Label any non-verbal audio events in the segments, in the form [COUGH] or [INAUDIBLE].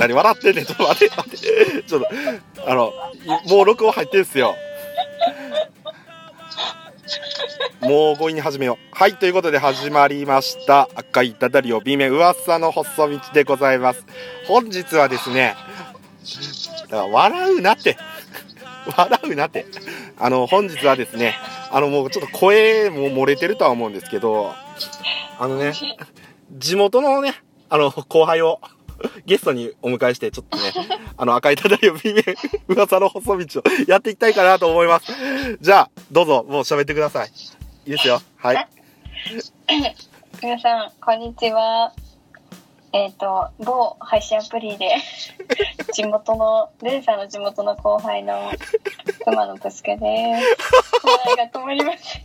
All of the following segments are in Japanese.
何笑ってんねん。ちょっと待って待って。ちょっとあのもう録音入ってんすよ。もう強引に始めよう。はいということで始まりました。赤いただりを B 面噂の細道でございます。本日はですねだから笑うなって。笑うなって。あの本日はですねあのもうちょっと声も漏れてるとは思うんですけどあのね地元のねあの後輩を [LAUGHS] ゲストにお迎えして、ちょっとね、あの、赤いただりを B 面、噂の細道を [LAUGHS] やっていきたいかなと思います。じゃあ、どうぞ、もう喋ってください。いいですよ。はい。皆さん、こんにちは。えっ、と、某配信アプリで、[LAUGHS] 地元の、レンさんの地元の後輩の熊野プスケです。笑いが止まりません。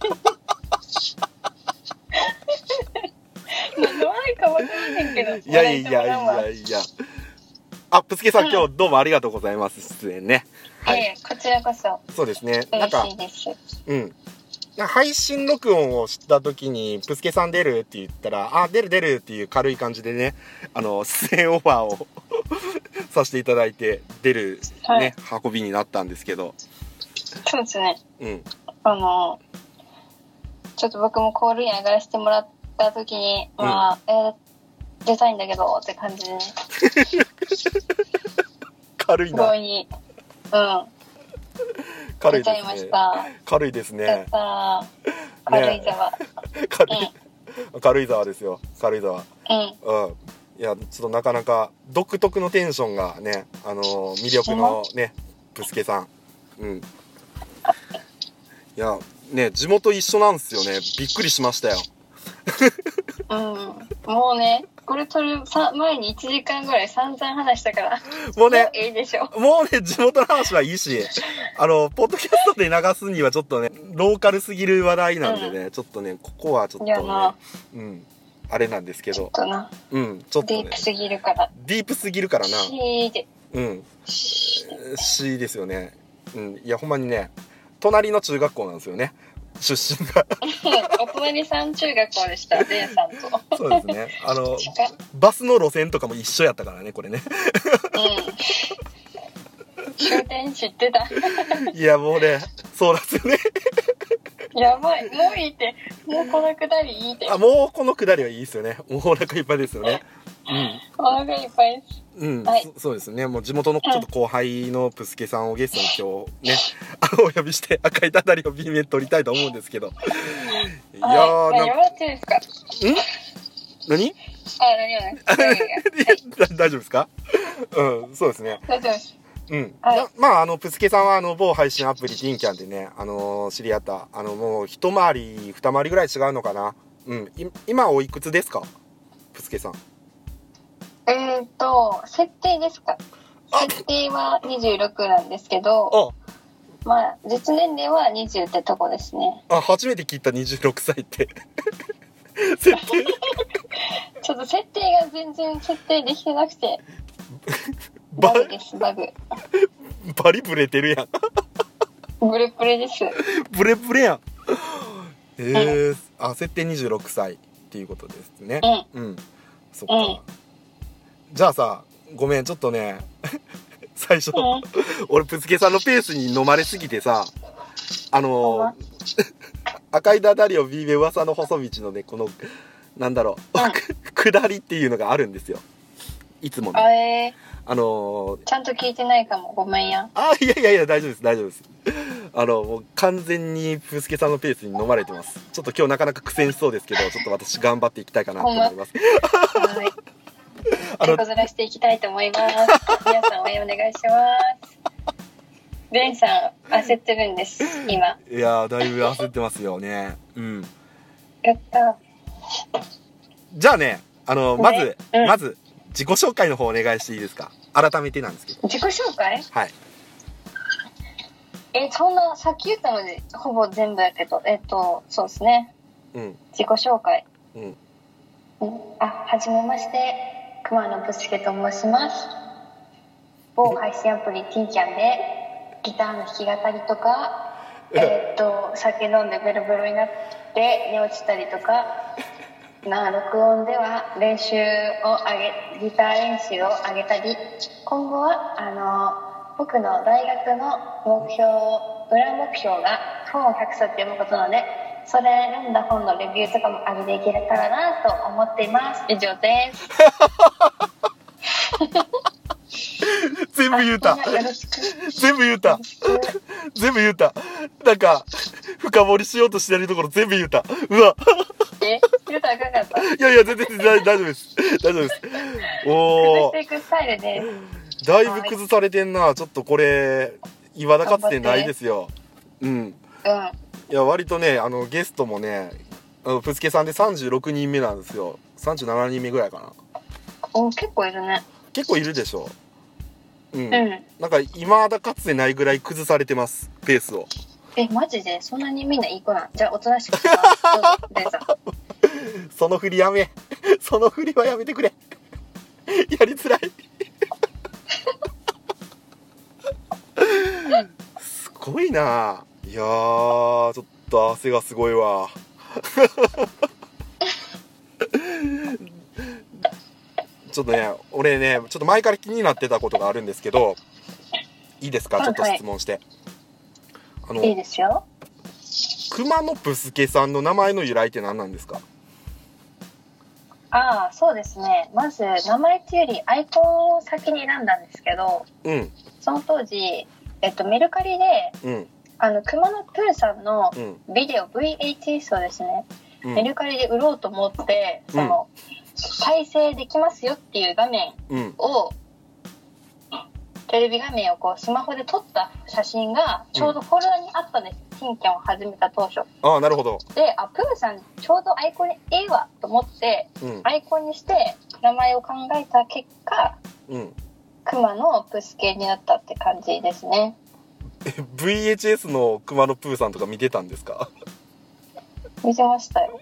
何の笑いかわからへんけど。いやいやいやいやいや。あ、プスケさん、今日どうもありがとうございます。出演ね。はい。ええこちらこそそうですね。なんか嬉し、いです。うん。配信録音をした時に、プスケさん出るって言ったら、あ、出る出るっていう軽い感じでね、あの、出演オファーを [LAUGHS] させていただいて、出るね、運びになったんですけど、そうですね。うん。あの、ちょっと僕もコールイン上がらせてもらった時に、うんまあ、えー出たいんだけどって感じでね、[LAUGHS] 軽いな。すごい、うん、軽いで出ちゃいますしね。た。軽いですやっね。た軽井沢。軽い、軽井沢ですよ。軽井沢。うん。うん。いや、ちょっとなかなか独特のテンションがね、あのー魅力のね、プスケさん。うん。いや、ね、地元一緒なんですよね。びっくりしましたよ。うん。もうね、これ撮るさ前に1時間ぐらい散々話したから、もうね、いいでしょ。もうね、地元の話はいいし、あの、ポッドキャストで流すにはちょっとね、ローカルすぎる話題なんでね、ちょっとね、ここはちょっとねうん、あれなんですけど、うん、ちょっとね。ディープ、すぎるから。ディープすぎるからな、シーで。うん、シーしですよね。うん、いや、ほんまにね、隣の中学校なんですよね、出身が。[LAUGHS] お隣さん中学校でした、レンさんと。そうですね。あの、[LAUGHS] バスの路線とかも一緒やったからね、これね。うん。終点知ってた。いや、もうね、そうなんですよね。やばい。もういいって。もうこのくだりいいって。あ、もうこのくだりはいいですよね。もうお腹いっぱいですよね。うん。お腹いっぱいです。うん、はいそそうですね。もう地元のちょっと後輩のプスケさんをゲストに今日ね、あの、お呼びして赤いたたりを B 面取りたいと思うんですけど。[LAUGHS] いやー、はい、なですか？何？あ、何 [LAUGHS] 大丈夫ですか？うん、そうですね。大丈夫です。うん。はいなまあ、あの、プスケさんは、あの、某配信アプリ、ティンキャンでね、あの知り合った、あの、もう、一回り、二回りぐらい違うのかな？うん。い今、おいくつですか？プスケさん。えーっと、設定ですか？あ設定は26なんですけど、あ、まあ、実年齢は20ってとこですね。あ、初めて聞いた26歳って。[LAUGHS] 設定？[LAUGHS] ちょっと設定が全然設定できてなくて、[LAUGHS] ババグです、バグ。バリブレてるやん。ブレブレです。ブレブレやん。えー、あ、設定26歳っていうことですね。うん。うん。そっか。うんじゃあさ、ごめん、ちょっとね、[LAUGHS] 最初、うん俺、プスケさんのペースに飲まれすぎてさ、あのま赤いダダリオ B ベ噂の細道のね、この、なんだろう、[LAUGHS] く下りっていうのがあるんですよ。いつもあね。えあのー、ちゃんと聞いてないかも。ごめんや。あ、いやいやいや、大丈夫です、大丈夫です。[LAUGHS] あの、もう完全にプスケさんのペースに飲まれてます。ちょっと今日なかなか苦戦しそうですけど、[LAUGHS] ちょっと私頑張っていきたいかなと思います。[LAUGHS] はい。あの手こずらしてい。きたい。と思い。ます。皆さん応援お願い。します。レンさん、焦ってるんです、今。い。やー、だい。ぶ焦ってますよね。うん。やった。じゃあね、あの、まず、うんまず、自己紹介の方お願いしていいですか？改めてなんですけど。自己紹介？はい。え、そんな、さっき言ったので、ほぼ全部やけど、えっと、そうですね。うん。自己紹介。うん。うんあ、はじめまして、熊野ぶすけと申します。某配信アプリ T キャンで、ギターの弾き語りとか、えーっと、酒飲んでベロベロになって寝落ちたりとか、まあ、録音では練習を上げ、ギター練習を上げたり、今後は、あの、僕の大学の目標、裏目標が本を100冊読むことなので、それ読んだ本のレビューとかも上げていけたらなと思っています。以上です。[LAUGHS] 全部言うた。全部言うた。全部言うた。なんか深掘りしようとしてるところ全部言うた。うわ。え？言うたらあかんかった。いやいや全然大大丈夫です。大丈夫です。[LAUGHS] おー。崩していくスタイルです。だいぶ崩されてんな。ちょっとこれ岩田かつてないですよ。うん。うん。いや割とねあのゲストもねあのプスケさんで36人目なんですよ。37人目ぐらいかな。お結構いるね。結構いるでしょうん、うん。なんか今だかつてないぐらい崩されてますペースを。え、マジで？そんなにみんないい子なん？じゃあ、おとなしくし。その振りやめ。[LAUGHS] その振りはやめてくれ。[LAUGHS] やりづらい。すごいな。いやーちょっと汗がすごいわちょっとね俺ねちょっと前から気になってたことがあるんですけどいいですか？はいちょっと質問して、あのいいですよ。熊野プスケさんの名前の由来って何なんですか？ああ、そうですね。まず、名前っていうより、アイコンを先に選んだんですけど、うん。その当時、えっと、メルカリで、うん。あの、熊野プーさんのうん。ビデオ、VHS をですね、うん。メルカリで売ろうと思って、その、再生できますよっていう画面うんを、テレビ画面をこうスマホで撮った写真がちょうどフォルダにあったんです。金券を始めた当初。ああなるほどで、あ、プーさんちょうどアイコンにええわと思って、うんアイコンにして名前を考えた結果、うんクマのプスケになったって感じですね。VHS の熊野プーさんとか見てたんですか？見てましたよ。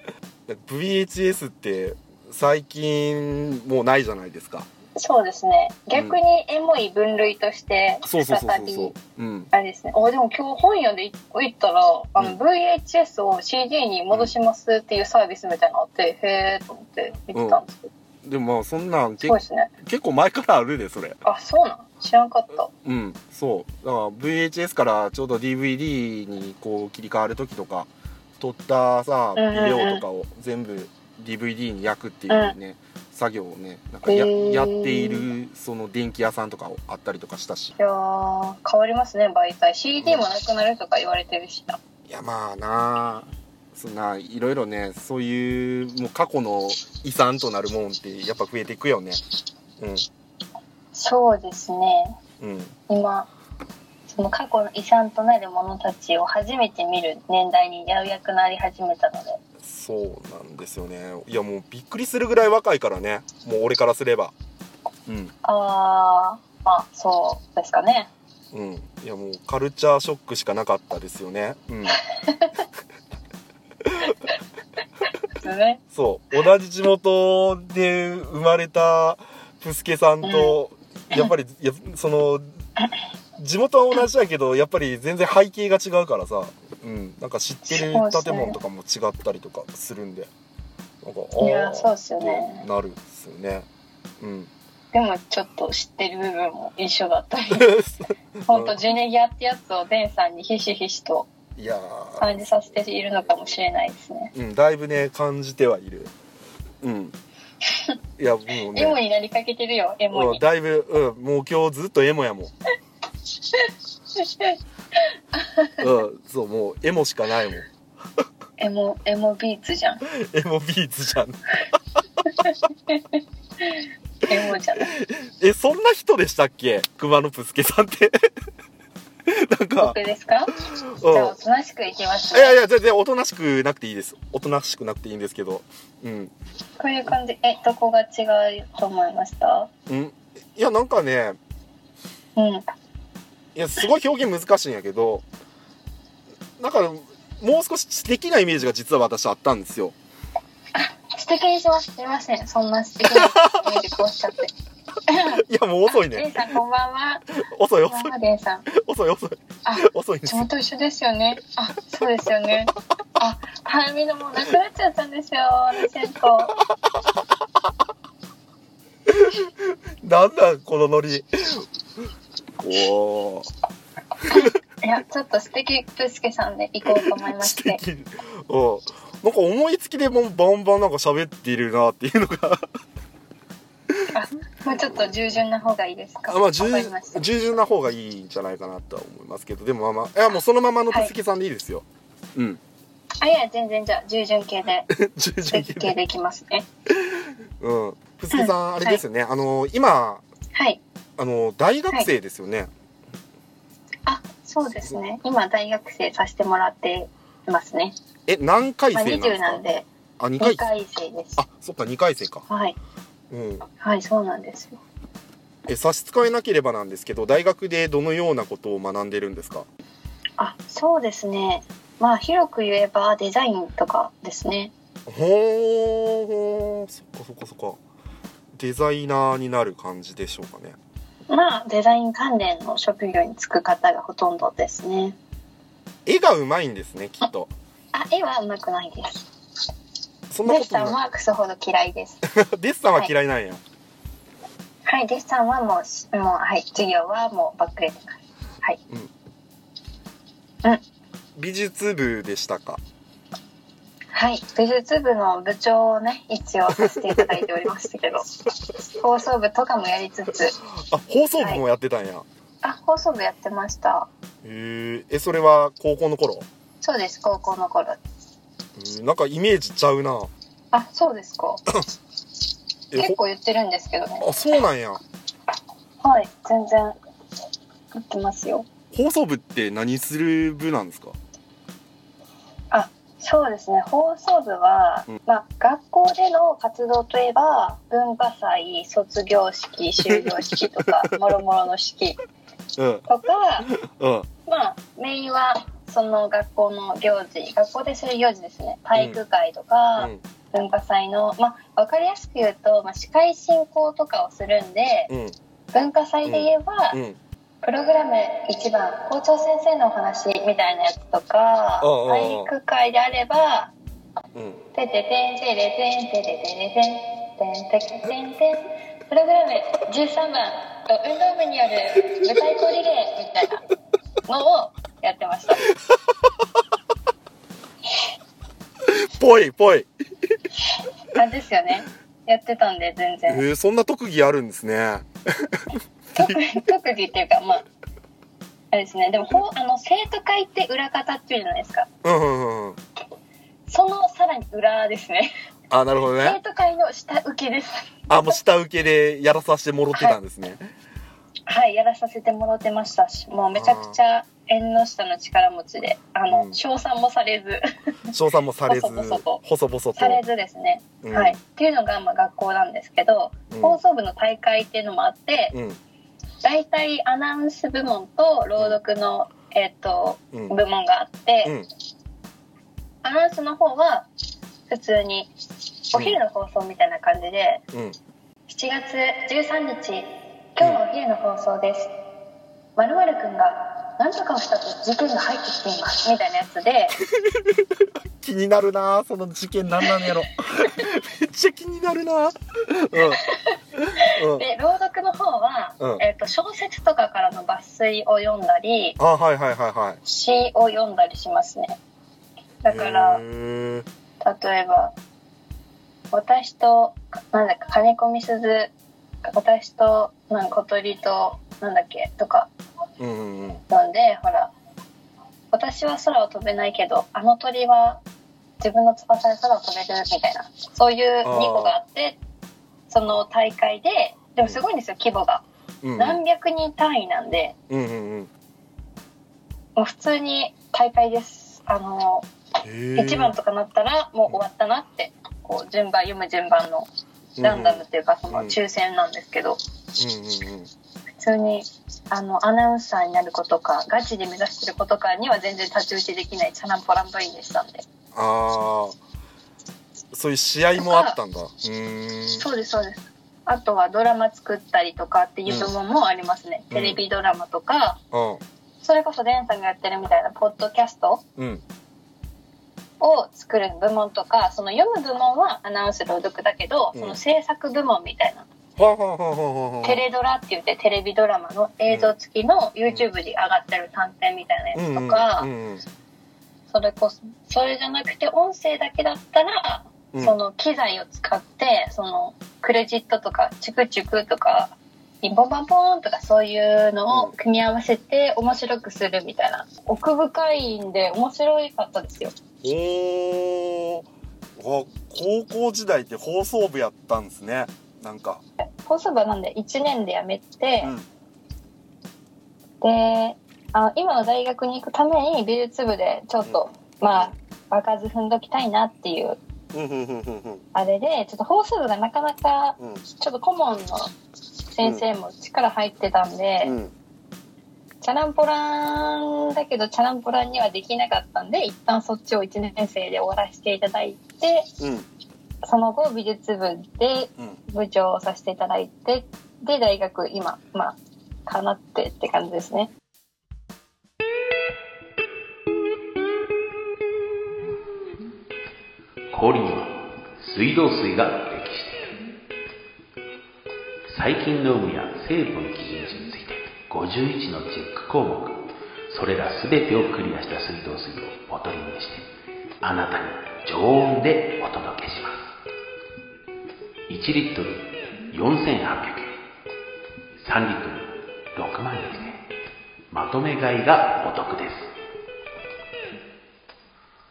VHS って最近もうないじゃないですか。そうですね。逆にエモい分類として、そうそうそう再びそう。そう、うん、あれですね。お、でも今日本屋で行ったら、あの、うん。VHS を CD に戻しますっていうサービスみたいなのあって、へーと思って見てたんですけど、でもまあそんなんけすごいですね。結構前からあるでそれ。あ、そうなん知らんかった。うん。そう。だから VHS からちょうど DVD にこう切り替わる時とか撮ったさうんうんうん。ビデオとかを全部 DVD に焼くっていうね、作業をねなんかや,、へーやっているその電気屋さんとかあったりとかしたしいやー、変わりますね、媒体。CD もなくなるとか言われてるしな。いやまあなあそんないろいろねそういうもう過去の遺産となるもんってやっぱ増えていくよねそうですね。うんうん今、その過去の遺産となるものたちを初めて見る年代にようやくなり始めたので。そうなんですよね。いやもうびっくりするぐらい若いからね。もう俺からすれば。うん。あー、まあ、そうですかね。うん。いやもうカルチャーショックしかなかったですよね。うん。[LAUGHS] そう。同じ地元で生まれたプスケさんと、やっぱりいやその地元は同じだけどやっぱり全然背景が違うからさ、うん、なんか知ってる建物とかも違ったりとかするんで。なんかいやあーそうっすよね。なるっすよね。うん。でもちょっと知ってる部分も一緒だったり。[LAUGHS] ほんと、ジュネギアってやつをデンさんにひしひしと感じさせているのかもしれないですね。うん。だいぶね感じてはいる。うん。いやもう [LAUGHS] エモねになりかけてるよ、エモに。うんだいぶ、うん、もう今日ずっとエモやもんうんそうもうエモしかないもん。エモ、エモビーツじゃん。エモビーツじゃん。エモじゃない。えそんな人でしたっけ？熊野プスケさんって。なんか。僕ですか？うん。じゃあ、おとなしくいきます。いやいね。や全然おとなしくなくていいです。おとなしくなくていいんですけど。うん。こういう感じ、え、どこが違うと思いました？うん。いやなんかね。うん。いやすごい表現難しいんやけどなんかもう少し知的なイメージが実は私あったんですよ素敵にします。すいません。そんな素敵なイメージこうしちゃって。[LAUGHS] いやもう遅いねデンさん、こんばんは。遅い遅い。遅い遅いあ、遅い地元一緒ですよね。あ、そうですよね。あ、あ、タイミングもうなくなっちゃったんですよ、銭湯。[LAUGHS] なんだこのノリおお [LAUGHS] いや、ちょっと素敵プスケさんで行こうと思いま素して。敵うんなんか思いつきでもうバンバンなんか喋っているなっていうのが。もうちょっと従順な方がいいですか？あまあ従。従順な方がいいんじゃないかなとは思いますけどでもまあまあいやもうそのままの手すきさんでいいですよ、うん。あ、いや、全然じゃあ、従順系で、[LAUGHS] 従順設計でいきますね。うん。プスケさんあれですよね、あの今はい。あの大学生ですよね、あ、そうですね。今、大学生させてもらっていますね。え何回まあ、20生なんですか、なんで、あ二回2回生です。あそっか2回生かはい。うんはい、そうなんですよ。え差し支えなければなんですけど大学でどのようなことを学んでるんですか？あ、そうですね。まあ、広く言えばデザインとかですね。ほーそっかそっかそっかデザイナーになる感じでしょうかねまあ、デザイン関連の職業に就く方がほとんどですね。絵がうまいんですねきっとあ、絵は上手くないです。そんなデッサンはクソほど嫌いです。い [LAUGHS] デッサンは嫌いなんや、はい、デッサンはもうし、もう、はい、授業はもうバックレてます。はい。美術部でしたか？はい、美術部の部長をね、一応させていただいておりましたけど、[LAUGHS] 放送部とかもやりつつ、あ放送部もやってたんや、あ、放送部やってました。へええそれは高校の頃？そうです、高校の頃。なんかイメージちゃうな。あ、そうですか。え結構言ってるんですけどね。ほあそうなんや。はい、全然言ってますよ。放送部って何する部なんですか？あ、そうですね。放送部は、うん。まあ、学校での活動といえば、文化祭、卒業式、終業式とか、[LAUGHS] もろもろの式うん。とか、うん。まあ、メインは、その学校の行事、学校でする行事ですね。体育会とか、うん。文化祭の、まあ、わかりやすく言うと、まあ、司会進行とかをするんで、うん。文化祭で言えば、うんプログラム1番、校長先生のお話みたいなやつとか、体育会であれば、うん。てててんてれてんてれてれてんてんてけてんてんプログラム13番運動部による舞台コリレーみたいなのをやってましたぽいぽいあですよねやってたんで全え然ー、そんな特技あるんですね特特技っていうかまああれですね。でもほうあの生徒会って裏方っていうじゃないですか。うんうんうんそのさらに裏ですね。あなるほど生ね徒会の下請けです。あもう下請けでやらさせてもろってたんですね、はい。やらさせてもらってました。しもうめちゃくちゃ縁の下の力持ちであの、うん。称賛もされず。賞賛もされず細々と。されずですね、うん。はい。っていうのがまあ学校なんですけど、うん。放送部の大会っていうのもあってうん大体アナウンス部門と朗読の、えっとうん。部門があって、うん。アナウンスの方は普通にお昼の放送みたいな感じで、うん。7月13日今日のお昼の放送です。まるまるくんが何とかをしたと事件が入ってきていますみたいなやつで。[LAUGHS] 気になるなその事件なんなんやろ。[LAUGHS] めっちゃ気になるな。うん。うん。で朗読の方は、うん。えっと小説とかからの抜粋を読んだりあはいはいはいはい。詩を読んだりしますね。だから例えば私となんだっけ金子みすず私となんか小鳥となんだっけとかうんうんうんなんでほら私は空を飛べないけどあの鳥は自分の翼で空を飛べるみたいなそういう2個があってその大会ででもすごいんですよ規模が。うん何百人単位なんでうんうんうん。もう普通に大会です。あのへー。1番とかなったらもう終わったなってこう順番読む順番のランダムっていうかその抽選なんですけど。うんうんうん普通にあのアナウンサーになる子とかガチで目指してる子とかには全然太刀打ちできないチャランポラン部員でしたんで。ああそういう試合もあったんだ。うーん。そうですそうです。あとはドラマ作ったりとかっていう部門もありますね、うん。テレビドラマとか。うん。それこそデンさんがやってるみたいなポッドキャストうん。を作る部門とかその読む部門はアナウンス朗読だけど、うん。その制作部門みたいなテレドラって言ってテレビドラマの映像付きの YouTube に上がってる短編みたいなやつとか、それこそそれじゃなくて音声だけだったら、うん。その機材を使ってそのクレジットとかチュクチュクとかピンポンパンポンとかそういうのを組み合わせて面白くするみたいな奥深いんで面白かったですよ。おーあ高校時代って放送部やったんですねなんか。放送部なんで1年で辞めて、うん。であ今の大学に行くために美術部でちょっと、まあ場数踏んどきたいなっていううんうんうんうんうん。あれでちょっと放送部がなかなかうん。ちょっと顧問の先生も力入ってたんで、うん。チャランポランだけどチャランポランにはできなかったんで一旦そっちを1年生で終わらせていただいてうんその後美術部でうん。部長をさせていただいてで大学今まあかなってって感じですね。氷には水道水が適している。細菌の有無や成分基準値について51のチェック項目。それら全てをクリアした水道水をボトルにしてあなたに常温でお届けします1リットル4800円3リットル6万円でまとめ買いがお得です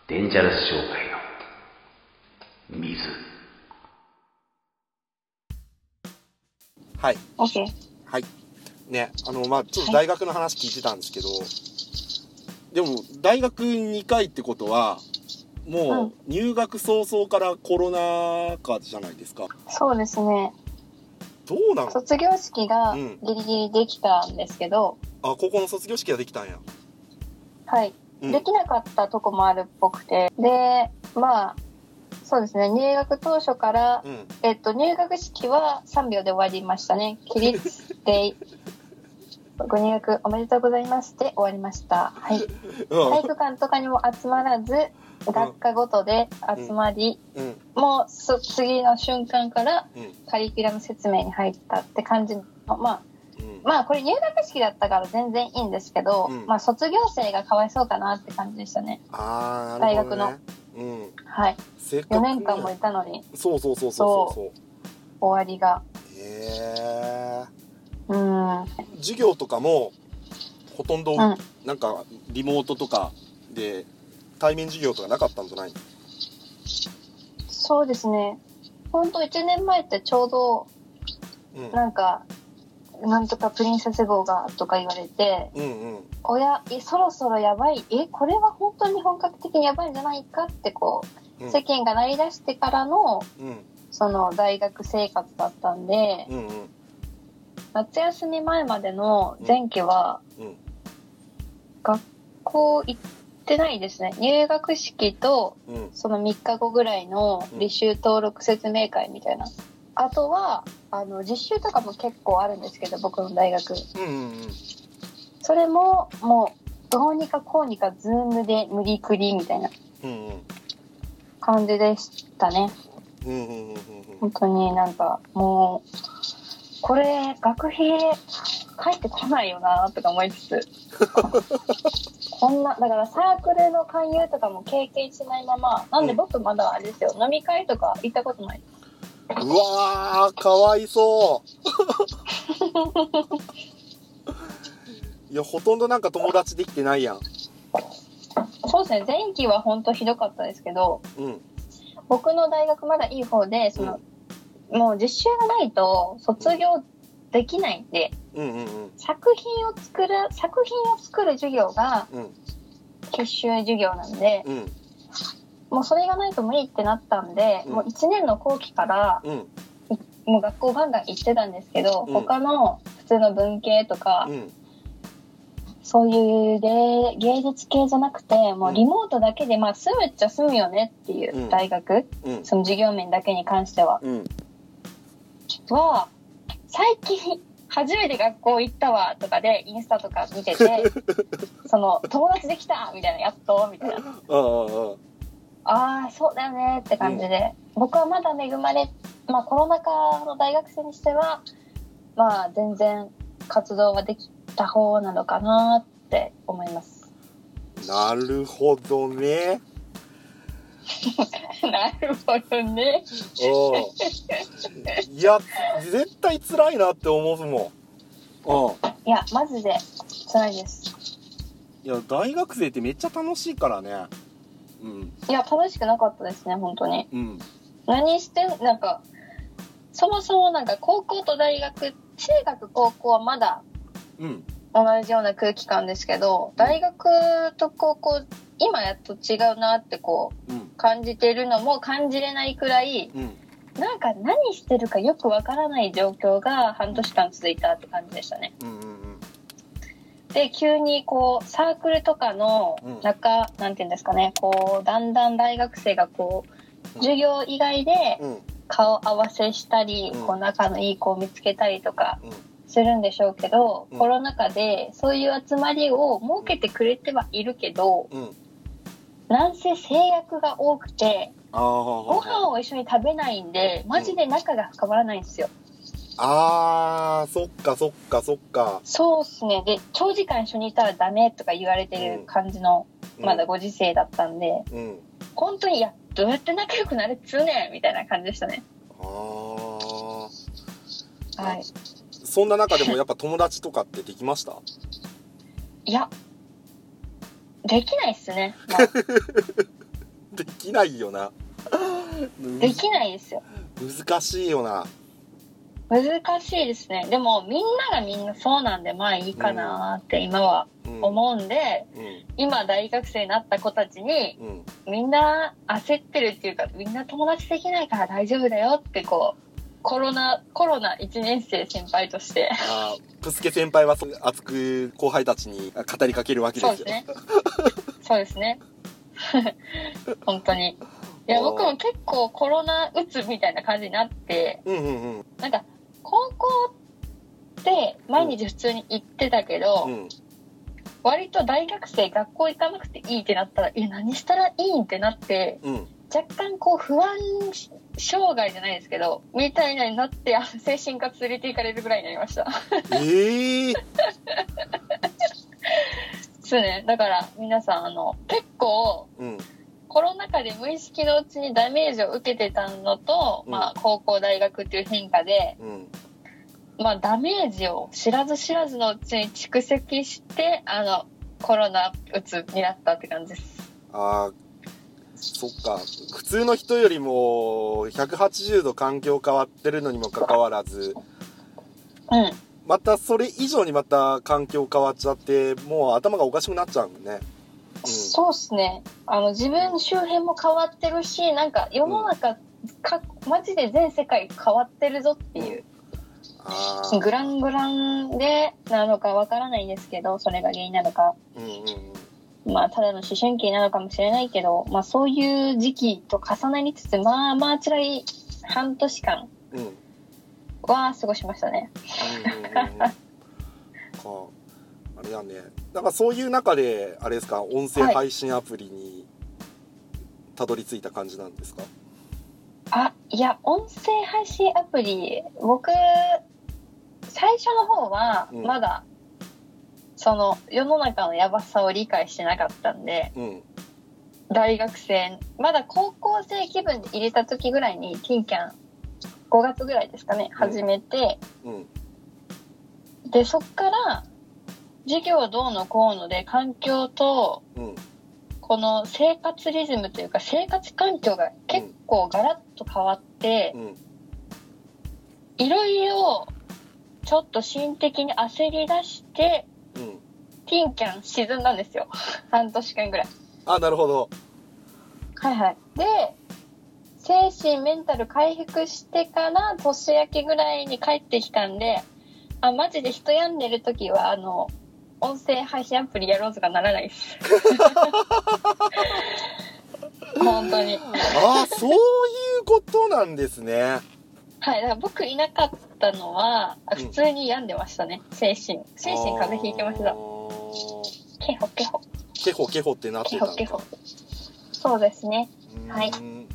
デンジャラス商会の水はい。OK はい。ねあのまあちょっと大学の話聞いてたんですけど、でも大学2回ってことはもう入学早々からコロナ禍じゃないですか。そうですね。どうなの卒業式がうん。ギリギリできたんですけど、あ高校の卒業式ができたんや。はい。うん。できなかったとこもあるっぽくて。でまあそうですね。入学当初から、うん。えっと入学式は3秒で終わりましたね。起立でご入学おめでとうございますで終わりました。はい。体育館とかにも集まらず学科ごとで集まり、うん。うんもうそ次の瞬間からうん。カリキュラム説明に入ったって感じのまあうん。まあこれ入学式だったから全然いいんですけど、うん。まあ卒業生がかわいそうかなって感じでしたね。ああなるほど、ね、うん。はい。せっかく、4ね、年間もいたのに。そうそうそうそうそう終わりが。へえうん授業とかもほとんどうん。なんかリモートとかで対面授業とかなかったんじゃない？そうですね。ほんと1年前ってちょうどうん。なんかなんとかプリンセス号がとか言われてうんうん。おやえそろそろやばい？えこれは本当に本格的にやばいんじゃないかってこう、うん。世間が鳴り出してからのうん。その大学生活だったんで、うんうん夏休み前までの前期はうん。学校行ってないですね。入学式とうん。その3日後ぐらいの履修登録説明会みたいな。あとはあの実習とかも結構あるんですけど僕の大学。うんうん。それももうどうにかこうにかズームで無理くりみたいなうんうん。感じでしたね。うんうんうんうんうん。本当になんかもうこれ学費返ってこないよなとか思いつつ。[LAUGHS] こんなだからサークルの勧誘とかも経験しないままなんで僕まだあれですよ飲み会とか行ったことないうわーかわいそう。[LAUGHS] いやほとんどなんか友達できてないやん。そうですね前期は本当ひどかったですけどうん。僕の大学まだいい方でその、もう実習がないと卒業できないんでうんうんうん。作品を作る作品を作る授業がうん。必修授業なんでうん。もうそれがないと無理ってなったんで、うん。もう1年の後期からうん。もう学校ガンガン行ってたんですけど、うん。他の普通の文系とか、うん。そういうで芸術系じゃなくてもうリモートだけでまあ住むっちゃ住むよねっていううん。大学、うん。その授業面だけに関しては。うんは最近初めて学校行ったわとかでインスタとか見てて [LAUGHS] その友達できたみたいなやっとみたいな。ああそうだよねって感じで、僕はまだ恵まれ、まあ、コロナ禍の大学生にしてはまあ全然活動はできた方なのかなって思います。なるほどね [LAUGHS] なるほどね。うん。いや絶対辛いなって思うもん。うん。いやマジで辛いです。いや大学生ってめっちゃ楽しいからね。うん。いや楽しくなかったですね本当に。うん。何してんなんかそもそもなんか高校と大学中学高校はまだうん。同じような空気感ですけど大学と高校今やっと違うなってこううん感じてるのも感じれないくらいうん。なんか何してるかよくわからない状況が半年間続いたって感じでしたね。うんうんで急にこうサークルとかのうん。中、なんていうんですかねこうだんだん大学生がこう授業以外でうん。顔合わせしたり、うん。こう仲のいい子を見つけたりとかうん。するんでしょうけど、うん。コロナ禍でそういう集まりを設けてくれてはいるけどうんなんせ制約が多くてあご飯を一緒に食べないんでマジで仲が深まらないんですよ。ああーそっかそっかそっか。そうっすね。で長時間一緒にいたらダメとか言われてる感じの、まだご時世だったんでうん。本当にいやどうやって仲良くなれっつうねんみたいな感じでしたね。ああはい、そんな中でもやっぱ友達とかってできました？いやできないっすね、まあ。[LAUGHS] できないよな。[LAUGHS] できないですよ。難しいよな。難しいですね。でもみんながみんなそうなんでまあいいかなって今はうん。思うんで、うん。今大学生になった子たちにうん。みんな焦ってるっていうかみんな友達できないから大丈夫だよってこうコロナコロナ1年生先輩として。あープスケ先輩は熱く後輩たちに語りかけるわけですよ。そうですね。そうですね。[LAUGHS] 本当に。いや僕も結構コロナうつみたいな感じになってうんうんうん。なんか高校って毎日普通に行ってたけど、うん。割と大学生学校行かなくていいってなったらえ何したらいいんってなってうん若干こう不安障害じゃないですけどみたいなになってあ精神科連れて行かれるぐらいになりました。ええそうね。だから皆さんあの結構うん。コロナ禍で無意識のうちにダメージを受けてたのと、うん。まあ高校大学っていう変化でうん。まあ、ダメージを知らず知らずのうちに蓄積してあのコロナうつになったって感じです。あーそっか。普通の人よりも180度環境変わってるのにもかかわらず。うん。またそれ以上にまた環境変わっちゃってもう頭がおかしくなっちゃうもんね。そうっすね。あの自分周辺も変わってるしなんか世の中かマジで全世界変わってるぞっていう。グラングランでなのかわからないですけどそれが原因なのか。うんうんうんまあただの思春期なのかもしれないけどまあそういう時期と重なりつつまあまあ辛い半年間うんうんは過ごしましたね。うん。うん [LAUGHS] あれだね。なんかそういう中であれですか音声配信アプリにたどり着いた感じなんですか、あいや音声配信アプリ僕最初の方はうん。まだ、その世の中のやばさを理解してなかったんでうん。大学生まだ高校生気分で入れた時ぐらいにティンキャン5月ぐらいですかね始めて、うん。でそっから授業どうのこうので環境とうん。この生活リズムというか生活環境が結構ガラッと変わって、うん。いろいろちょっと心的に焦り出してうんティンキャン沈んだんですよ。[LAUGHS] 半年間ぐらい。あなるほど。はいはい。で精神メンタル回復してから年明けぐらいに帰ってきたんであマジで人病んでる時はあの音声配信アプリやろうとかならないです。[LAUGHS] 本当に。ああそういうことなんですねはいだから僕いなかったのはうん。普通に病んでましたね。精神。精神風邪ひいてました。ケホケホ。ケホケホってなってたんだ。ケホケホ。そうですね。うはい。うん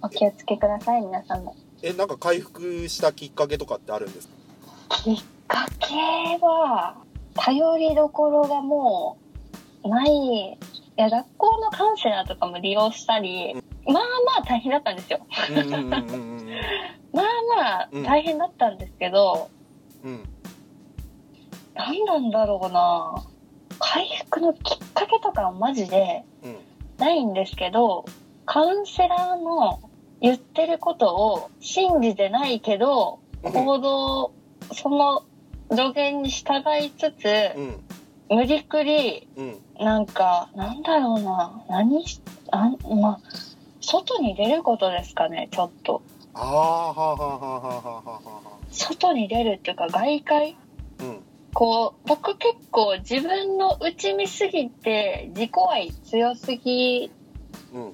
お気をつけください皆さんも。えなんか回復したきっかけとかってあるんですか？きっかけは頼りどころがもうない。いや学校のカウンセラーとかも利用したりまあまあ大変だったんですよ。うんうんうんうんうんまあまあうん。大変だったんですけど、うん。何なんだろうな。回復のきっかけとかはマジでうん。ないんですけどカウンセラーの言ってることを信じてないけど行動その助言に従いつつうん。無理くりうん。なんかなんだろうな。何しあんまあ外に出ることですかねちょっとああはあはあはあはあは外に出るっていうか外界？うんこう僕結構自分の内見すぎて自己愛強すぎうん。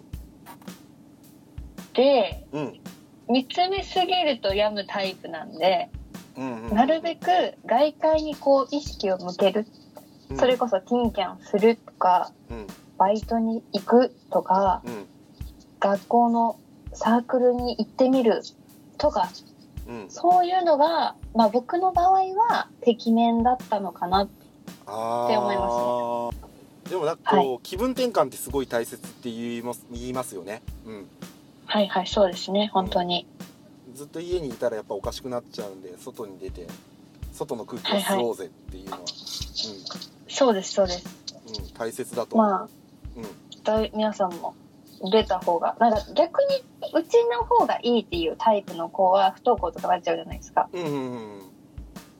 てうん。見つめすぎると病むタイプなんでうんうん。なるべく外界にこう意識を向ける。うん。それこそティンキャンするとかうん。バイトに行くとかうん。学校のサークルに行ってみるとかうん。そういうのが、まあ、僕の場合はてきめんだったのかな。あって思いますでもなんかこう、気分転換ってすごい大切って言います言いますよね。うん。はいはいそうですね本当に、ずっと家にいたらやっぱおかしくなっちゃうんで外に出て外の空気を吸おうぜっていうのは、そうですそうです。うんうん、大切だと思う、まあうん。皆さんも出た方がなんか逆にうちの方がいいっていうタイプの子は不登校とかなっちゃうじゃないですか。うんうん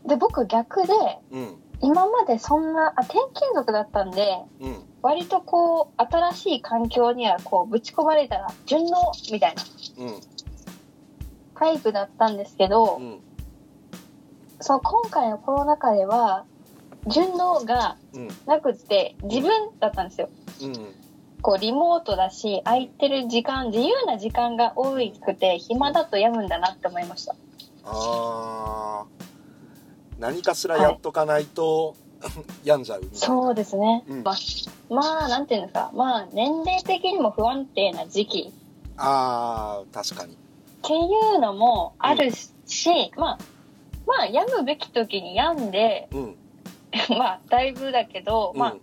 で僕逆でうんうん。今までそんなあ転勤族だったんでうん。割とこう新しい環境にはこうぶち込まれたら順応みたいなうん。タイプだったんですけど、うん。そう今回のコロナ禍では順応がうん。なくって自分だったんですよ。うんこうリモートだし空いてる時間自由な時間が多くて暇だと病むんだなって思いました。あー何かしらやっとかないと、[LAUGHS] 病んじゃうみたいな。そうですね、うん。まあまあなんていうんですか。まあ年齢的にも不安定な時期。あー確かに。っていうのもあるし、まあまあ病むべき時に病んでうん。[LAUGHS] まあだいぶだけど、うん。まあ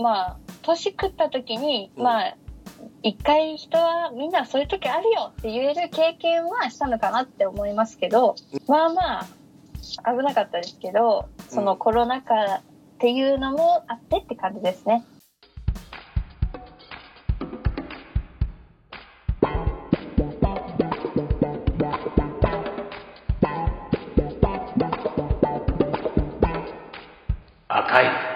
まあ年食った時に、うん。まあ一回人はみんなそういう時あるよって言える経験はしたのかなって思いますけど、まあまあ危なかったですけどそのコロナ禍っていうのもあってって感じですね。赤い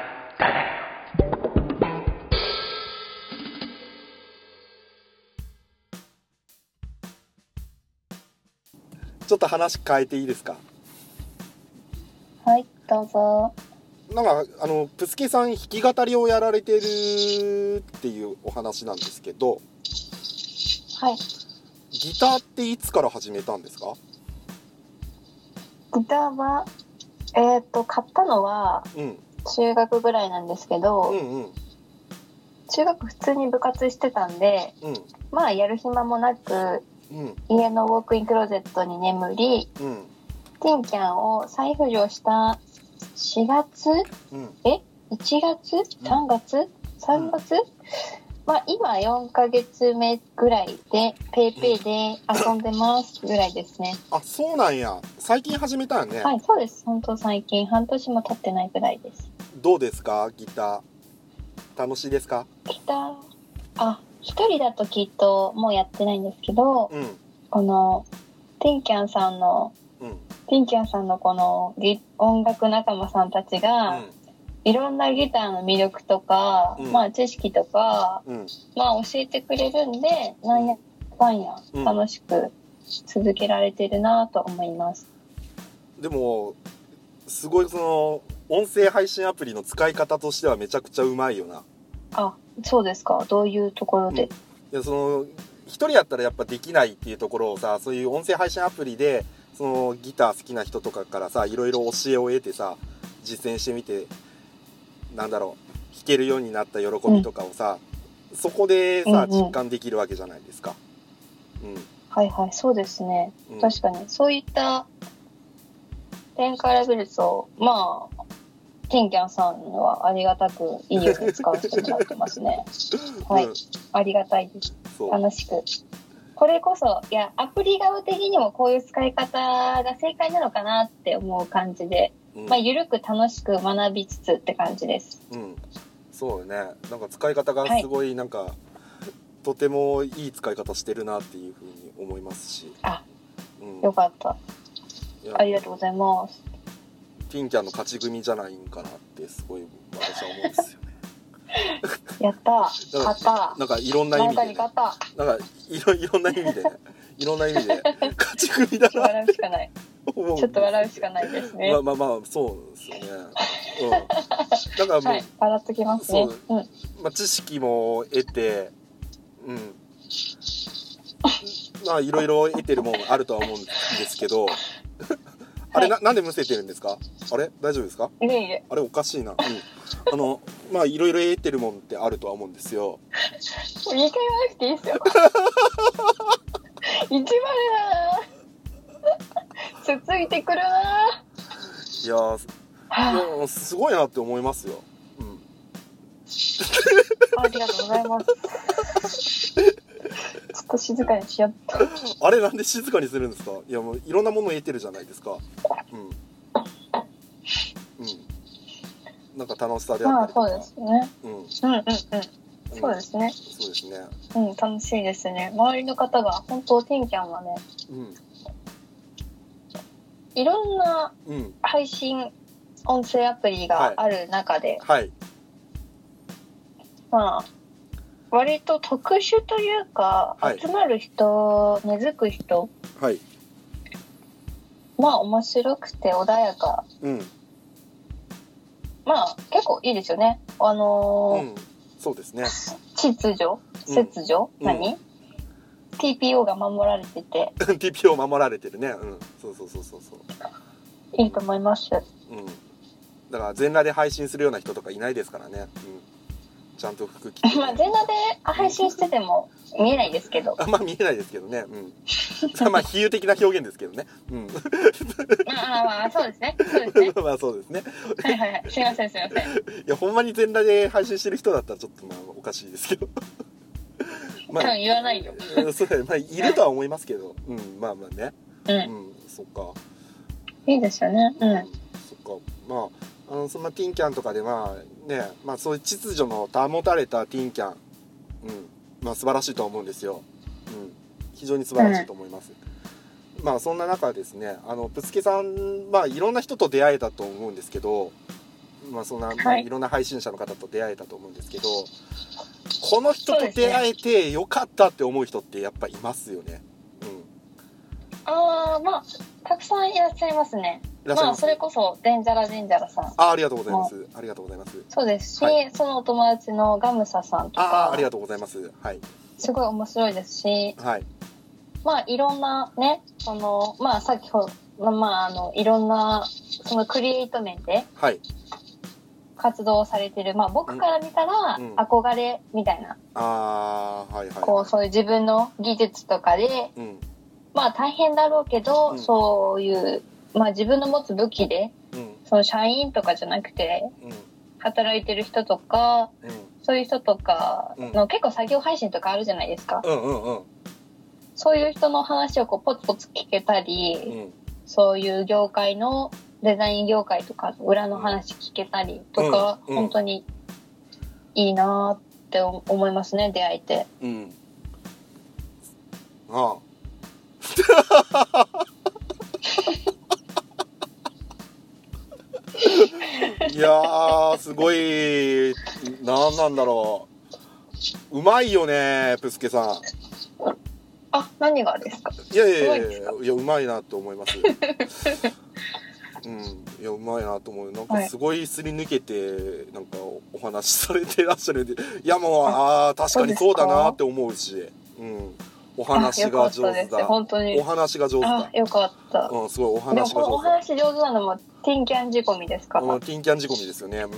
ちょっと話変えていいですか？はいどうぞ。なんかあのプスケさん弾き語りをやられてるっていうお話なんですけどはい。ギターっていつから始めたんですか？ギターはえっ、と買ったのはうん。中学ぐらいなんですけど、うんうん。中学普通に部活してたんでうん。まあやる暇もなくうん家のウォークインクローゼットに眠りうん。ティンキャンを再浮上した4月うん。え？1月？3月？3月、まあ今4ヶ月目ぐらいでペイペイで遊んでますぐらいですね、あそうなんや。最近始めたよね、はいそうです。本当最近。半年も経ってないぐらいです。どうですか？ギター。楽しいですか？ギター？あ一人だときっともうやってないんですけどうん。このティンキャンさんのうん。ティンキャンさんのこのギ音楽仲間さんたちが、いろんなギターの魅力とか、うん。まあ知識とか、うん。まあ教えてくれるんで、なんやかんやうん。楽しく続けられてるなと思います。でもすごいその音声配信アプリの使い方としてはめちゃくちゃうまいよな。あ、そうですか？どういうところで？いやその一人やったらやっぱできないっていうところをさそういう音声配信アプリでそのギター好きな人とかからさいろいろ教えを得てさ実践してみてなんだろう弾けるようになった喜びとかをさ、そこでさ、うんうん実感できるわけじゃないですか。うん。はいはい、そうですね。うん確かに、そういった点から見ると、まあ、ティンキャンさんはありがたくいいように使わせてもらってますね。[LAUGHS] はいうんありがたいです。楽しく。これこそ、いや、アプリ側的にもこういう使い方が正解なのかなって思う感じで、うんまあ、ゆるく楽しく学びつつって感じです。うん。そうよね。なんか使い方がすごい、なんか、とてもいい使い方してるなっていうふうに思いますし。あ、うん。よかった。ありがとうございます。ティンキャンの勝ち組じゃないんかなってすごい私は思うんですよね。[LAUGHS] やった。勝ったなんかいろんな意誰味で、ね。なんかいろいろんな意味でね、いろんな意味で [LAUGHS] 勝ち組だな笑うしかない。と思う。ちょっと笑うしかないですね。まあまあまあそうですよね。うん。[LAUGHS] だからもう、はい、笑っときますね。うん。まあ知識も得て、うん。まあいろいろ得てるもんあるとは思うんですけど、あれななんでむせてるんですか？あれ？大丈夫ですか？いえいえ。あれおかしいな。うん。あの [LAUGHS] まあいろいろ得てるもんってあるとは思うんですよ。2回言わなくていいですよ。[LAUGHS] 一番だなつついてくるないやーはいやすごいなって思いますよ。うん。ありがとうございます。と静かにしよっと。[LAUGHS] あれなんで静かにするんですか？いやもういろんなものを得てるじゃないですか。うん。うん。なんか楽しさであまあったりとか。そうですね。うん。うんうんうん。そうですね。そうですね。うん、楽しいですね。周りの方が、本当ティンキャンはね、うん。いろんなうん。配信音声アプリがある中で、はい。まあ、割と特殊というか、はい集まる人、根付く人、はい。まあ面白くて穏やか。うん。まあ結構いいですよね。あうん。そうですね。秩序うん秩序、うん何 ?TPO が守られてて [LAUGHS] TPO 守られてるね。うん。そうそうそうそうそう。いいと思います。うん。だから全裸で配信するような人とかいないですからね。うん。ちゃんと服着て、[LAUGHS] まあ全裸で配信してても見えないですけど。あんま見えないですけどね。うん。[LAUGHS] まあ比喩的な表現ですけどね。うん。あ [LAUGHS] あまあそうですね。そうですね。まあそうですね。はいはいはい。すいませんすいません。いや、ほんまに全裸で配信してる人だったらちょっとまあおかしいですけど。ま多分言わないよ。うんそうだねまあ、いるとは思いますけど。うん、まあまあね。う。うんん、そっか。いいですよね。うん。そっか。まあ、あの、そんなティンキャンとかでまあ、ね、まあそういう秩序の保たれたティンキャン。うん。まあ素晴らしいと思うんですよ。うん。非常に素晴らしいと思います。まあそんな中ですね、あの、プスケさん、まあいろんな人と出会えたと思うんですけど、まあそんな、まあ、はいいろんな配信者の方と出会えたと思うんですけど、この人と出会えてよかったって思う人ってやっぱいますよね。うん。ああまあたくさんいらっしゃいますね。まあそれこそデンジャラデンジャラさん。あありがとうございます。ありがとうございます。そうですし、はいそのお友達のガムサさんとああかありがとうございます。はい。すごい面白いですし、はい。まあいろんなね、そのまあ先ほどまああのいろんなそのクリエイト面ではい。活動されてるまあ僕から見たらうん憧れみたいな、ああはいはい。こうそういう自分の技術とかでうん。まあ大変だろうけど、うんそういうまあ自分の持つ武器でうん。その社員とかじゃなくてうん。働いてる人とかうん。そういう人とかの、結構作業配信とかあるじゃないですか。うんうんうん。そういう人の話をこうポツポツ聞けたり、うん。そういう業界のデザイン業界とかの裏の話聞けたりとか、うんうん本当にいいなーって思いますね、出会えて。うん。ああ。[LAUGHS] [LAUGHS] いやー、すごい、なんなんだろう。うまいよね、プスケさん。あ、何がですか？いやいやいやいや、いや、うまいなと思います。[LAUGHS] うん、いや、うまいなと思う。なんか、はいすごいすり抜けて、なんか、お話しされてらっしゃるんで。いや、もう、ああー、確かにそうだなって思うし。うん。お話が。上手だ。本当にお。話が上手だ、。あよかった。うん、すごい、お話が上手だ。話上手なのもティンキャン仕込みですか、うん、ティンキャン仕込みですよね。うん。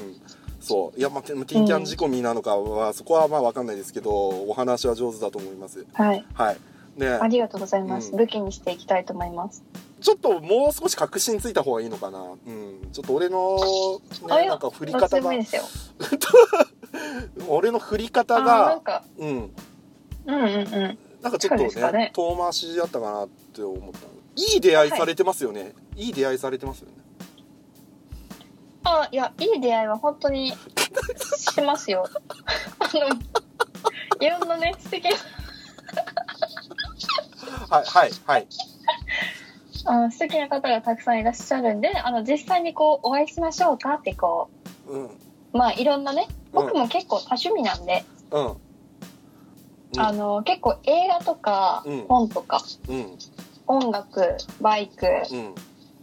そういやまあティンキャン仕込みなのかは、そこはまあわかんないですけどお話は上手だと思いますはい。はいでありがとうございます。うん武器にしていきたいと思います。ちょっともう少し確信ついた方がいいのかなうんちょっと俺のねなんか振り方が。[LAUGHS] 俺の振り方がか、うんうんうんうん。なんかちょっとねね遠回しだったかなって思ったいい出会いされてますよね、い、い出会いされてますよねあ、いや、いい出会いは本当にしますよ。あの、いろんなね、素敵な、はいはいはい。あ素敵な方がたくさんいらっしゃるんで、あの、実際にこう、お会いしましょうかってこう。ん。う、まあ、いろんなね、僕も結構多趣味なんで、うん。うん。あの、結構映画とかうん、本とか、うん。音楽、バイク、うん。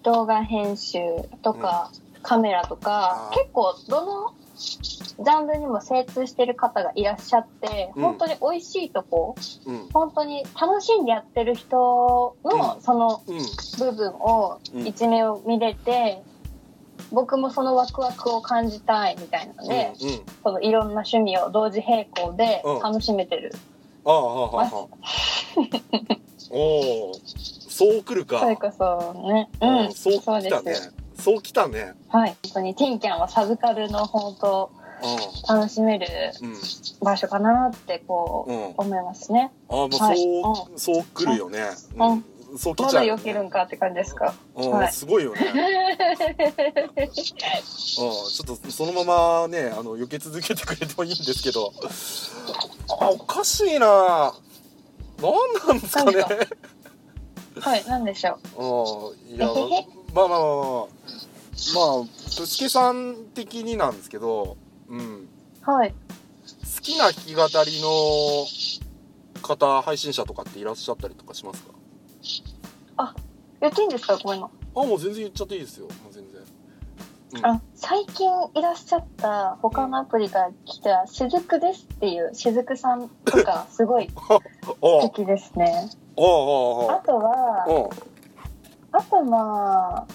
動画編集とか、カメラとか結構どのジャンルにも精通してる方がいらっしゃって、うん。本当に美味しいとこうん。本当に楽しんでやってる人のうん。そのうん。部分を、うん。一面を見れて僕もそのワクワクを感じたいみたいなので、うんうん。そのいろんな趣味を同時並行でうん。楽しめてる、ああはあはあはあ [LAUGHS] おおそう来るか。それこそね。うん。そう来そうでたねすそう来たね。はい。本当にティンキャンはサブカルの本当楽しめる場所かなってこう、うん。思いますね。あもうそう、はい。そう来るよね、うん。うん、そう来まちゃうよ、ね、だ避けるんかって感じですか？うん。はい。すごいよね。[LAUGHS] うん。ちょっとそのままねあの避け続けてくれてもいいんですけど。あおかしいな。何なんですかね。はい、なんでしょう？うん。いやまあまあまあまあまあぶすけさん的になんですけど、うん、はい。好きな弾き語りの方配信者とかっていらっしゃったりとかしますかあ言っていいんですか、こういうの。あもう全然言っちゃっていいですよもう全然、うん、あ、最近いらっしゃった他のアプリから来たしずくですっていうしずくさんとかすごい素敵ですね。あとは、あとまあ、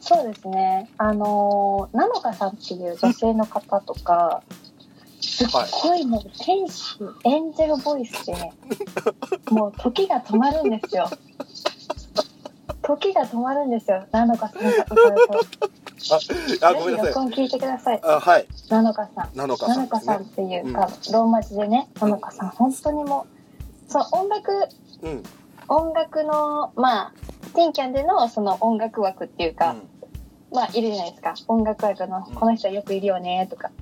そうですね。あのー、なのかさんっていう女性の方とか、すっごいもう天使、エンジェルボイスで、もう時が止まるんですよ。時が止まるんですよ。なのかさんが歌うと。あごめんなさい録音聞いてください。あはいなのかさん。なのかなさんねのかさんっていうか、ローマ字でね、なのかさん、本当にもう、そう、音楽、うん音楽の、まあ、ティンキャンでのその音楽枠っていうか、まあ、いるじゃないですか。音楽枠の、うん。この人よくいるよね、とか。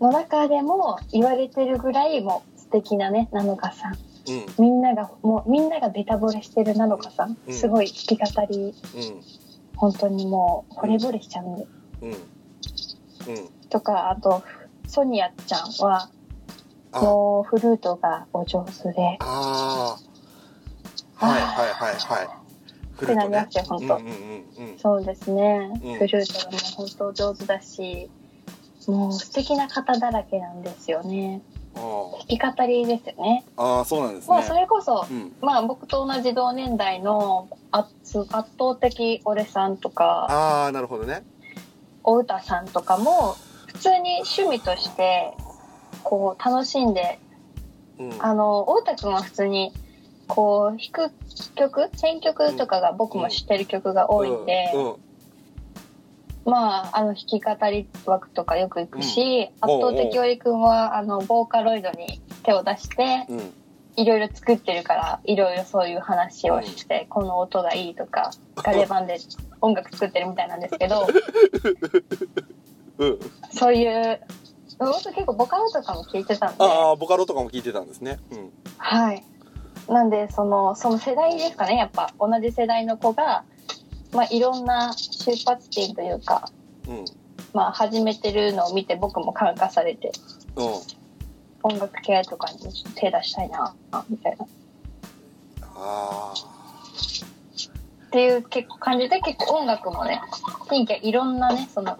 うん。の中でも言われてるぐらいもう素敵なね、なのかさん。うん。みんなが、もうみんながベタ惚れしてるなのかさん。うん。すごい弾き語り、うん。本当にもう惚れ惚れしちゃうんで。うん。うん。とか、あと、ソニアちゃんは、あ。もうフルートがお上手で、あー。はいはいはいはいフってなりますよほんとうんうんうんうん。そうですね、うん。フルートがもう本当上手だし、もう素敵な方だらけなんですよね。あ弾き語りですよね。ーあーそうなんですまあそねれこそ、うん。まあ僕と同じ同年代の圧圧倒的俺さんとか、ああなるほどね。お歌さんとかも、普通に趣味として、こう楽しんで、うん。あの、お歌くんは普通に、こう弾く曲、選曲とかが僕も知ってる曲が多いんで、うんうんまあ、あの、弾き語り枠とかよく行くし、うん。圧倒的おりくんは、あの、ボーカロイドに手を出して、うん。いろいろ作ってるから、いろいろそういう話をして、この音がいいとか、ガレ版で音楽作ってるみたいなんですけど、うん。そういう、僕結構ボカロとかも聞いてたんで、ああボカロとかも聞いてたんですね。うん。はい。なんで、その、その世代ですかね、やっぱ、同じ世代の子が、まあ、いろんな出発点というか、うん。まあ、始めてるのを見て僕も感化されて、うん。音楽系とかに手出したいな、みたいな。っあていう結構感じで、結構音楽もね、ティンキャいろんなね、その、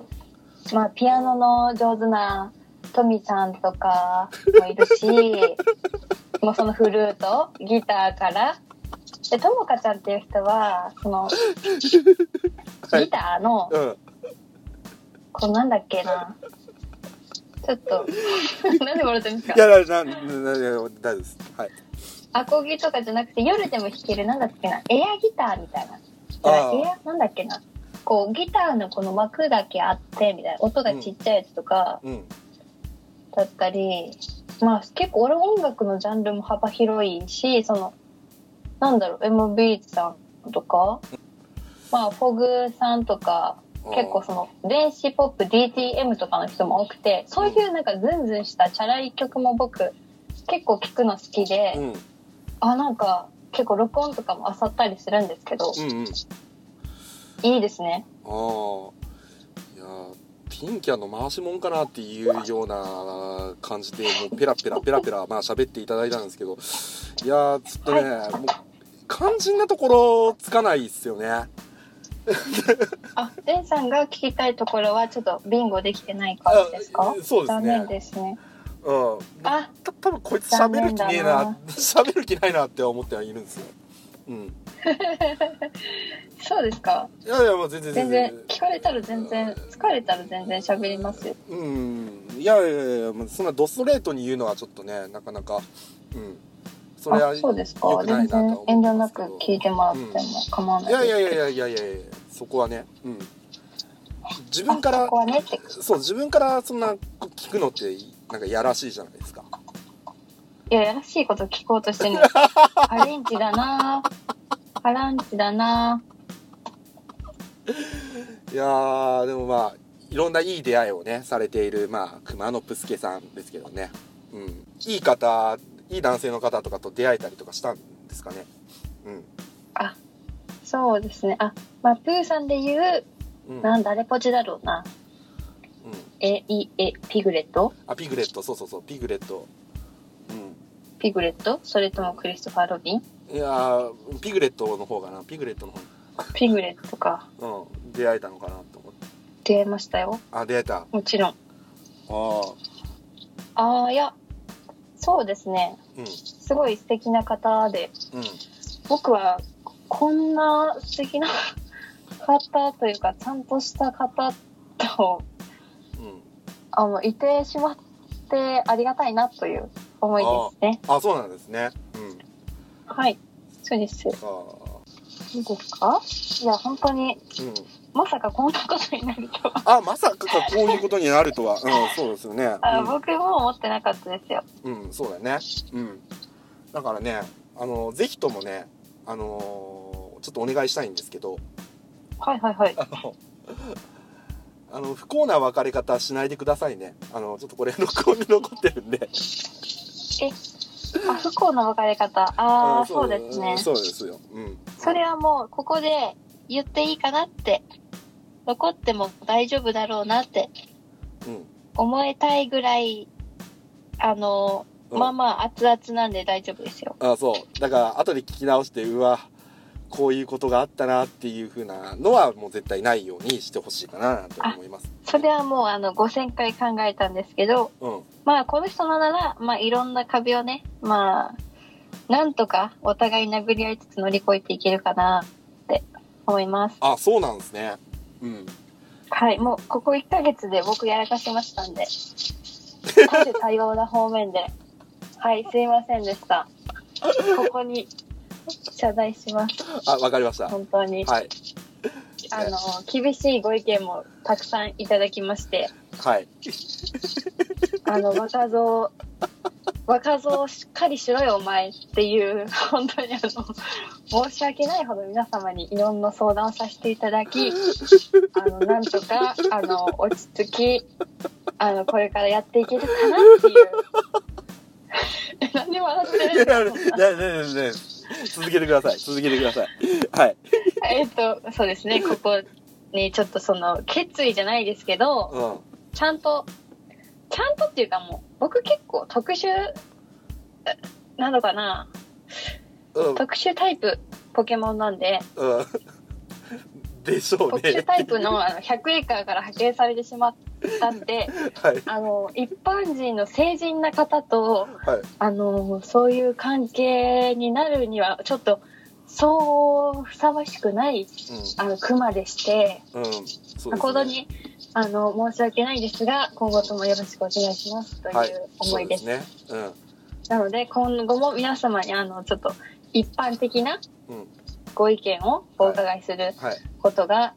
まあ、ピアノの上手なトミさんとかもいるし、[LAUGHS] もうそのフルート、ギターから、で、ともかちゃんっていう人は、その、はいギターのあうんこうなんだっけな。ちょっと、[LAUGHS] なんで笑ってるんですいかやいやななな大丈夫ですはいアコギとかじゃなくて夜でも弾ける、なんだっけな？エアギターみたいな。エアなんだっけな？こう、ギターのこの幕だけあって、みたいな。音がちっちゃいやつとかうんだったり、まあ結構俺音楽のジャンルも幅広いし、その、なんだろう、MB さんとか、まあ、フォグさんとか、結構その電子ポップ DTM とかの人も多くてそういうなんかズンズンしたチャラい曲も僕結構聴くの好きで、うん。あなんか結構録音とかも漁ったりするんですけど、うんうん。いいですね。あティンキャンの回しもんかなっていうような感じでもうペラペラペラペラまあ喋っていただいたんですけどいやーちょっとね、もう肝心なところつかないっすよね。[LAUGHS] あレンさんが聞きたいところはちょっとビンゴできてない感じですか？あそうです残念ねですね。うん。あた多分こいつ喋る気ねえな。喋る気ないなって思ってはいるんですよ。うん [LAUGHS] そうですか？いやいやもう全然全然。聞かれたら全然疲れたら全然喋りますよ。うん。いやいやいやそんなドストレートに言うのはちょっとねなかなかうん。それはあそうですか？全然遠慮なく聞いてもらっても構わないいやいやいですけどやいやいやいやそこはねうん。自分からねそう自分からそんな聞くのってなんかやらしいじゃないですか。いややらしいこと聞こうとしてる。[LAUGHS] のハレンチだなハランチだな。いやーでもまあいろんないい出会いをねされているまあ熊野プスケさんですけどね。うん。いい方いい男性の方とかと出会えたりとかしたんですかね。うん。そうですね。あまあプーさんで言ううん。なんだレポチだろうな。うん。えいえピグレット？あピグレット。そうそうそうピグレット。うんピグレット？それともクリストファー・ロビン？いやーピグレットの方かな。ピグレットのピグレットか。方うん。出会えたのかなと思って。出会いましたよ。あ出会えた。あもちろん。あああいやそうですね。うん。すごい素敵な方で。うん。僕はこんな素敵な方というかちゃんとした方とうん。あのいてしまってありがたいなという思いですね。あそうなんですね。うん。はい。そうです。あいいですか？いや本当にーうん。まさかこんなことになるとは。あまさかこういうことになるとは。うんそうですよね。あ僕も思ってなかったですよ。うん、うん、そうだよね。うん。だからねあのぜひともねあのーちょっとお願いしたいんですけど。はいはいはい。あのあの不幸な別れ方しないでくださいね。あのちょっとこれ録音に残ってるんであ不幸な別れ方。ああんそうですね。そうですよ。うん。それはもうここで言っていいかなって。残っても大丈夫だろうなって。うん。思いたいぐらいあの、うん。まあまあ熱々なんで大丈夫ですよ。あそう。だから後で聞き直してうわこういうことがあったなっていう風なのはもう絶対ないようにしてほしいかなと思います。それはもうあの5000回考えたんですけどうんまあこの人のならまあいろんな壁をねまあなんとかお互い殴り合いつつ乗り越えていけるかなって思います。あそうなんですね。うん。はいもうここ1ヶ月で僕やらかしましたんで。[LAUGHS] 多種多様な方面で。はいすいませんでした。ここに謝罪します。あわかりました。本当に、はい。あの厳しいご意見もたくさんいただきまして。はいあの若造若造しっかりしろよお前っていう本当にあの申し訳ないほど皆様にいろんな相談をさせていただきあのなんとかあの落ち着きあのこれからやっていけるかなっていう。え [LAUGHS] 何で笑ってるんですか？いやいやいやいや続けてください続けてください。はい。えっとそうですねここにちょっとその決意じゃないですけどうちゃんと、ちゃんとっていうかもう、僕結構特殊、えなのかな。んうん。特殊タイプポケモンなんで、うん。[LAUGHS] でしょうね。特殊タイプのあの100エーカーから派遣されてしまったんで、はい。あの、一般人の成人な方と、はい。あの、そういう関係になるには、ちょっとそうふさわしくないあのクマでして、誠にあの申し訳ないですが今後ともよろしくお願いしますとはい。いう思いです,、そうですね。うん。なので今後も皆様にあのちょっと一般的なうん。ご意見をお伺いするはい。ことが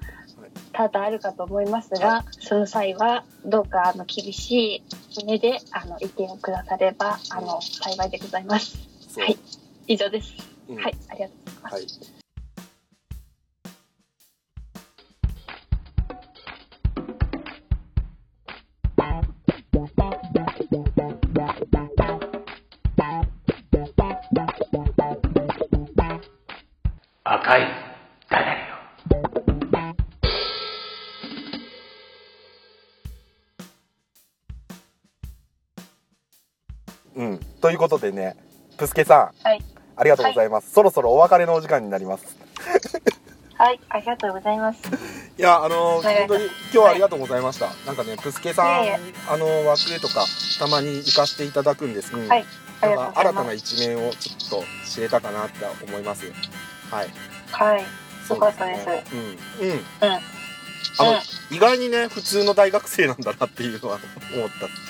多々あるかと思いますが、その際はどうかあの厳しい目であの意見をくださればあの幸いでございます。はい。以上です。うん。はい、ありがとうございます。はい。赤いダダリうん。ということでねプスケさん。はい、ありがとうございます、そろそろお別れのお時間になります。はい、ありがとうございます。いやあのはい本当に今日はありがとうございました、なんかねプスケさんいえい。えあの枠とかたまに行かしていただくんです、うんはい。ありなんがとうございます。か新たな一面をちょっと知れたかなって思います。はい。はい、よかったです。うん。うん。うん、あの、うん。意外にね普通の大学生なんだなっていうのは思っ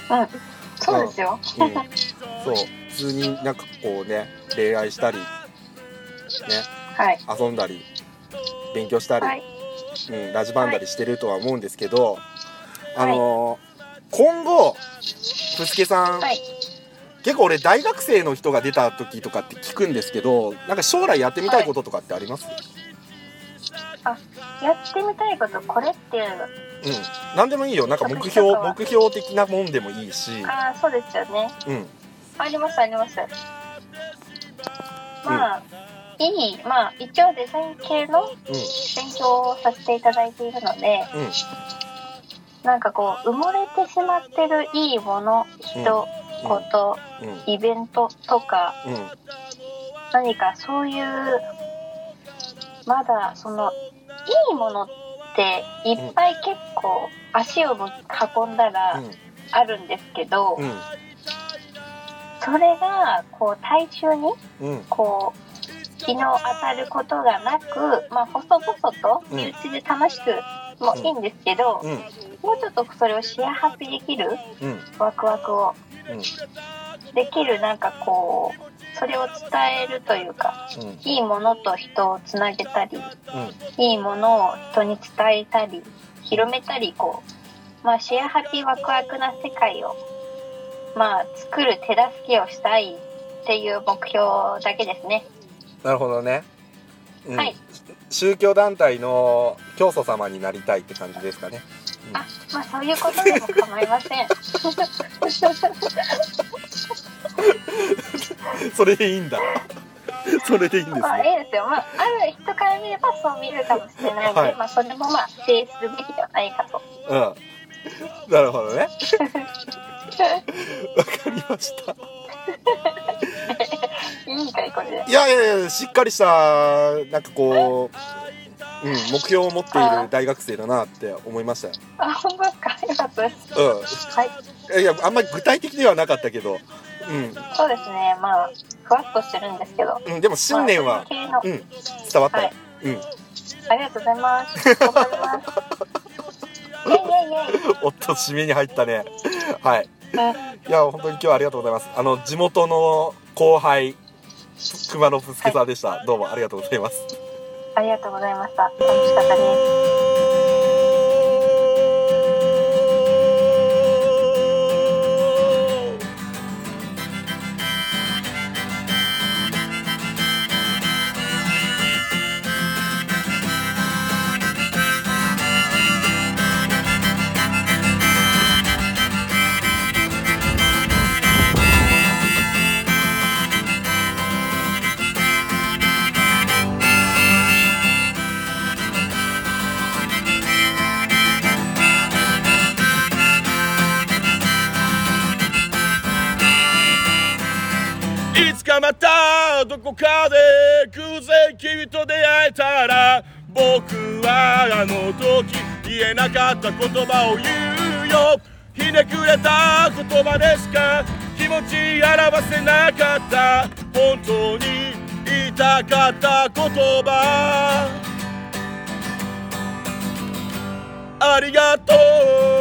た。うん、そうですよ。うん、そう。普通になんかこうね恋愛したりねはい、遊んだり勉強したり、はい、うん、ラジバンだりしてるとは思うんですけど、あのー今後プスケさん、はい、結構俺大学生の人が出た時とかって聞くんですけどなんか将来やってみたいこととかってあります、やってみたいこと、これっていう。の。うん。何でもいいよ。なんか目標目標的なもんでもいいし、ああ、そうですよね。うんあります、あります。まあ、いい、まあ、一応デザイン系のうん勉強をさせていただいているので、うんなんかこう、埋もれてしまってるいいもの、人、こと、うんイベントとか、うん何かそういう、まだその、いいものっていっぱい結構足を運んだらあるんですけど、うんそれがこう体中にうん。こう日の当たることがなく、まあ、細々とうん。身内で楽しくもいいんですけど、うん。もうちょっとそれをシェアハピできるうん。ワクワクをうん。できるなんかこうそれを伝えるというかうん。いいものと人をつなげたりうん。いいものを人に伝えたり広めたりこう、まあ、シェアハピワクワクな世界を、まあ、作る手助けをしたいっていう目標だけですね。なるほどね、うん。はい。宗教団体の教祖様になりたいって感じですかね、あ、まあそういうことでも構いません。[LAUGHS] それでいいんだ。それでいいんですまあねいいですよ。まあある人から見ればそう見るかもしれないので、はい。まあそれもまあ否定するべきではないかと。うん。なるほどね [LAUGHS] わかりましたいいんかいこれで。いやいやいやしっかりしたなんかこう、うん、目標を持っている大学生だなって思いましたよあ、本当ですか？よかったです。うはい。んいやあんまり具体的ではなかったけどうんそうですね。まあふわっとしてるんですけど。うん、でも信念はまあ、そうん、伝わったよはい、うんありがとうございます。頑張ります。おっと締めに入ったねはいうんいや本当に今日はありがとうございますあの地元の後輩熊野ふすけさんでした、どうもありがとうございますありがとうございました。楽しかったです。時言えなかった言葉を言うよ。ひねくれた言葉でしか？気持ち表せなかった。本当に言いたかった言葉。ありがとう。